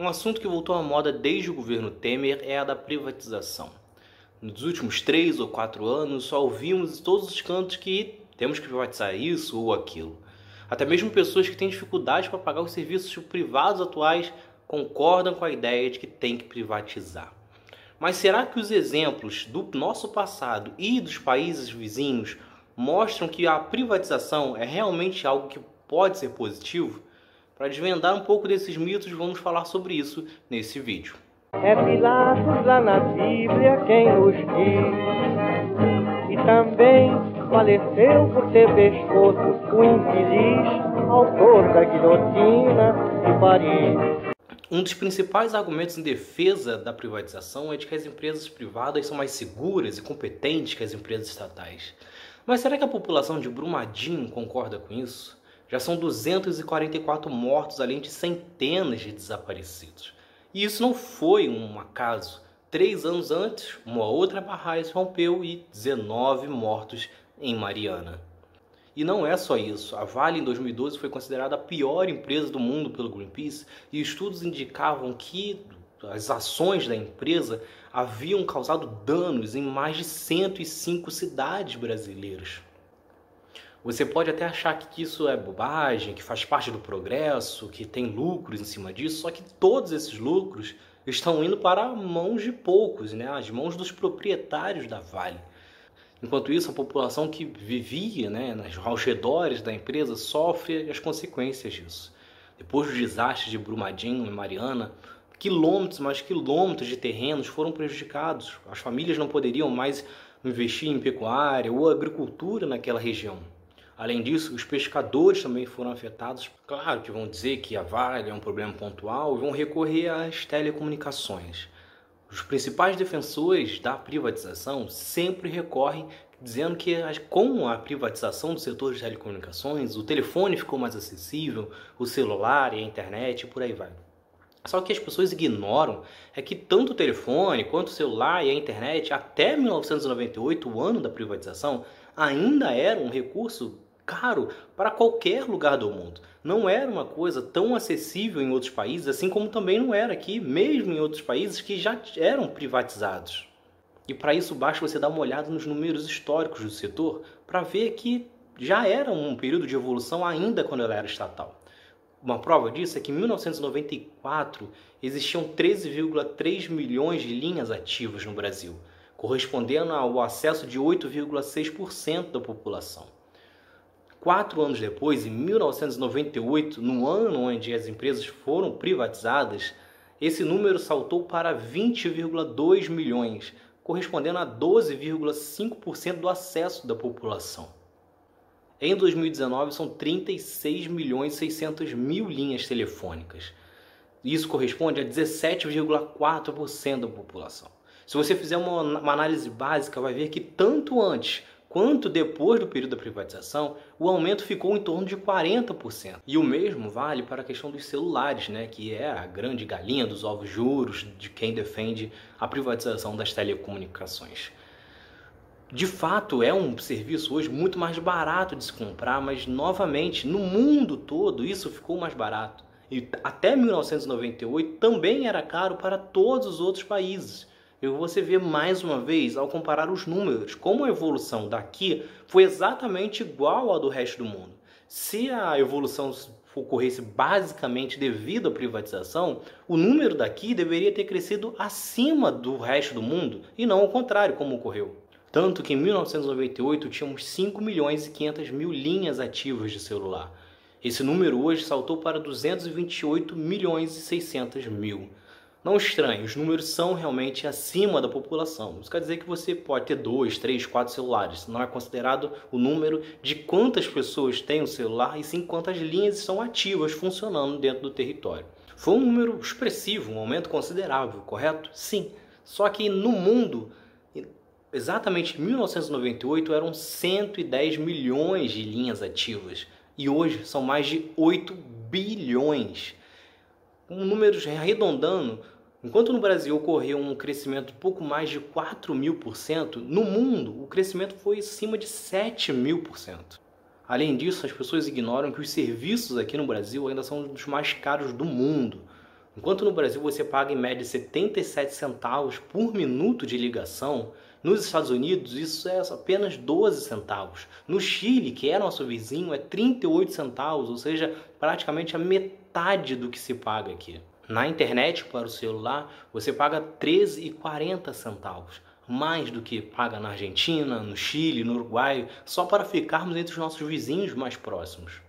Um assunto que voltou à moda desde o governo Temer é a da privatização. Nos últimos três ou quatro anos, só ouvimos em todos os cantos que temos que privatizar isso ou aquilo. Até mesmo pessoas que têm dificuldade para pagar os serviços privados atuais concordam com a ideia de que tem que privatizar. Mas será que os exemplos do nosso passado e dos países vizinhos mostram que a privatização é realmente algo que pode ser positivo? Para desvendar um pouco desses mitos, vamos falar sobre isso nesse vídeo. É Pilatos lá na Bíblia quem nos diz, e também faleceu por ter pescoço o infeliz autor da guilhotina de Paris. Um dos principais argumentos em defesa da privatização é de que as empresas privadas são mais seguras e competentes que as empresas estatais. Mas será que a população de Brumadinho concorda com isso? Já são 244 mortos, além de centenas de desaparecidos. E isso não foi um acaso. Três anos antes, uma outra barragem rompeu e 19 mortos em Mariana. E não é só isso. A Vale em 2012 foi considerada a pior empresa do mundo pelo Greenpeace e estudos indicavam que as ações da empresa haviam causado danos em mais de 105 cidades brasileiras. Você pode até achar que isso é bobagem, que faz parte do progresso, que tem lucros em cima disso, só que todos esses lucros estão indo para mãos de poucos, né? as mãos dos proprietários da Vale. Enquanto isso, a população que vivia né, nas redores da empresa sofre as consequências disso. Depois do desastre de Brumadinho e Mariana, quilômetros, mais quilômetros de terrenos foram prejudicados. As famílias não poderiam mais investir em pecuária ou agricultura naquela região. Além disso, os pescadores também foram afetados. Claro que vão dizer que a Vale é um problema pontual e vão recorrer às telecomunicações. Os principais defensores da privatização sempre recorrem dizendo que com a privatização do setor de telecomunicações, o telefone ficou mais acessível, o celular e a internet e por aí vai. Só que as pessoas ignoram é que tanto o telefone quanto o celular e a internet, até 1998, o ano da privatização, ainda eram um recurso caro para qualquer lugar do mundo. Não era uma coisa tão acessível em outros países, assim como também não era aqui, mesmo em outros países que já eram privatizados. E para isso basta você dar uma olhada nos números históricos do setor para ver que já era um período de evolução ainda quando ela era estatal. Uma prova disso é que em 1994 existiam 13,3 milhões de linhas ativas no Brasil, correspondendo ao acesso de 8,6% da população. Quatro anos depois, em 1998, no ano onde as empresas foram privatizadas, esse número saltou para 20,2 milhões, correspondendo a 12,5% do acesso da população. Em 2019, são 36 milhões 600 mil linhas telefônicas. Isso corresponde a 17,4% da população. Se você fizer uma, uma análise básica, vai ver que tanto antes quanto depois do período da privatização, o aumento ficou em torno de 40%. E o mesmo vale para a questão dos celulares, né, que é a grande galinha dos ovos juros de quem defende a privatização das telecomunicações. De fato, é um serviço hoje muito mais barato de se comprar, mas novamente, no mundo todo, isso ficou mais barato. E até 1998 também era caro para todos os outros países eu você vê mais uma vez, ao comparar os números, como a evolução daqui foi exatamente igual à do resto do mundo. Se a evolução ocorresse basicamente devido à privatização, o número daqui deveria ter crescido acima do resto do mundo e não ao contrário, como ocorreu. Tanto que em 1998 tínhamos 5 milhões e 500 mil linhas ativas de celular. Esse número hoje saltou para 228 milhões e 600 mil. Não estranhe, os números são realmente acima da população. Isso quer dizer que você pode ter dois, três, quatro celulares. Não é considerado o número de quantas pessoas têm o um celular e sim quantas linhas estão ativas funcionando dentro do território. Foi um número expressivo, um aumento considerável, correto? Sim. Só que no mundo, exatamente em 1998, eram 110 milhões de linhas ativas. E hoje são mais de 8 bilhões com números arredondando, enquanto no Brasil ocorreu um crescimento pouco mais de 4 mil por cento, no mundo o crescimento foi acima de 7 mil por cento. Além disso, as pessoas ignoram que os serviços aqui no Brasil ainda são dos mais caros do mundo. Enquanto no Brasil você paga em média 77 centavos por minuto de ligação, nos Estados Unidos isso é apenas 12 centavos. No Chile, que é nosso vizinho, é 38 centavos, ou seja, praticamente a metade do que se paga aqui. Na internet para o celular, você paga 13,40 centavos, mais do que paga na Argentina, no Chile, no Uruguai, só para ficarmos entre os nossos vizinhos mais próximos.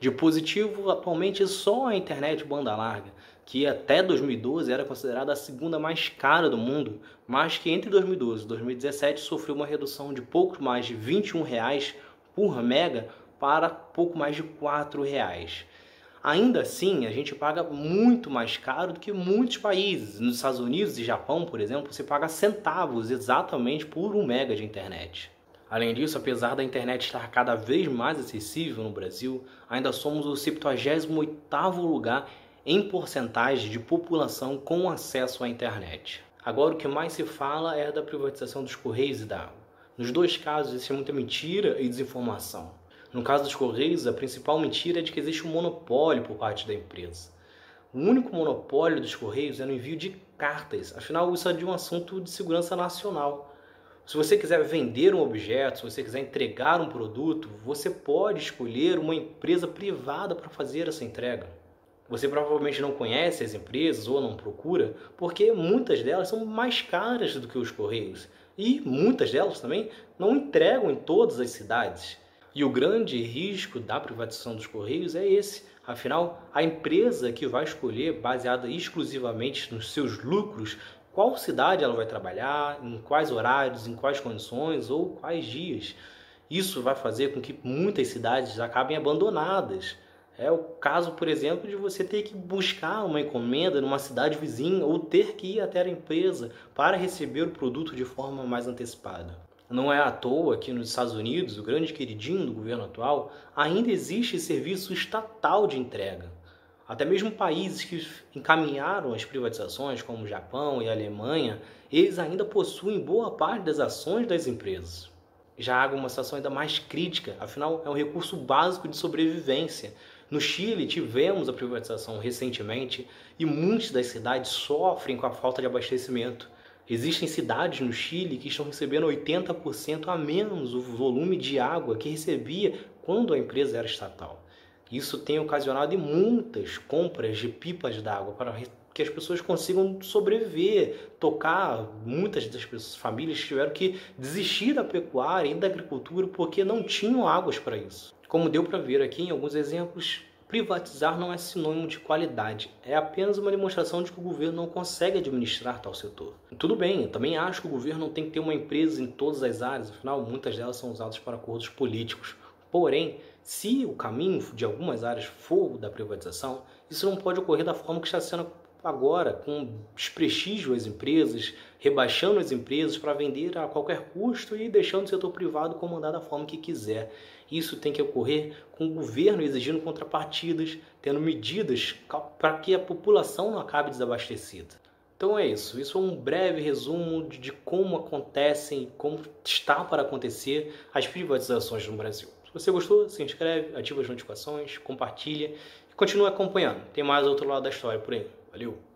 De positivo, atualmente só a internet banda larga, que até 2012 era considerada a segunda mais cara do mundo, mas que entre 2012 e 2017 sofreu uma redução de pouco mais de 21 reais por mega para pouco mais de 4 reais. Ainda assim, a gente paga muito mais caro do que muitos países. Nos Estados Unidos e Japão, por exemplo, você paga centavos exatamente por um mega de internet. Além disso, apesar da internet estar cada vez mais acessível no Brasil, ainda somos o 78º lugar em porcentagem de população com acesso à internet. Agora, o que mais se fala é da privatização dos Correios e da água. Nos dois casos, existe muita mentira e desinformação. No caso dos Correios, a principal mentira é de que existe um monopólio por parte da empresa. O único monopólio dos Correios é no envio de cartas, afinal, isso é de um assunto de segurança nacional. Se você quiser vender um objeto, se você quiser entregar um produto, você pode escolher uma empresa privada para fazer essa entrega. Você provavelmente não conhece as empresas ou não procura, porque muitas delas são mais caras do que os correios e muitas delas também não entregam em todas as cidades. E o grande risco da privatização dos correios é esse. Afinal, a empresa que vai escolher, baseada exclusivamente nos seus lucros, qual cidade ela vai trabalhar, em quais horários, em quais condições ou quais dias. Isso vai fazer com que muitas cidades acabem abandonadas. É o caso, por exemplo, de você ter que buscar uma encomenda numa cidade vizinha ou ter que ir até a empresa para receber o produto de forma mais antecipada. Não é à toa que nos Estados Unidos, o grande queridinho do governo atual, ainda existe serviço estatal de entrega. Até mesmo países que encaminharam as privatizações, como o Japão e a Alemanha, eles ainda possuem boa parte das ações das empresas. Já a água é uma situação ainda mais crítica, afinal é um recurso básico de sobrevivência. No Chile tivemos a privatização recentemente e muitas das cidades sofrem com a falta de abastecimento. Existem cidades no Chile que estão recebendo 80% a menos o volume de água que recebia quando a empresa era estatal. Isso tem ocasionado muitas compras de pipas d'água para que as pessoas consigam sobreviver, tocar. Muitas das pessoas, famílias tiveram que desistir da pecuária e da agricultura porque não tinham águas para isso. Como deu para ver aqui em alguns exemplos, privatizar não é sinônimo de qualidade, é apenas uma demonstração de que o governo não consegue administrar tal setor. Tudo bem, eu também acho que o governo não tem que ter uma empresa em todas as áreas, afinal, muitas delas são usadas para acordos políticos. Porém, se o caminho de algumas áreas for da privatização, isso não pode ocorrer da forma que está sendo agora, com desprestígio às empresas, rebaixando as empresas para vender a qualquer custo e deixando o setor privado comandar da forma que quiser. Isso tem que ocorrer com o governo exigindo contrapartidas, tendo medidas para que a população não acabe desabastecida. Então é isso. Isso é um breve resumo de, como acontecem, como está para acontecer as privatizações no Brasil. Se você gostou, se inscreve, ativa as notificações, compartilha e continue acompanhando. Tem mais outro lado da história por aí. Valeu!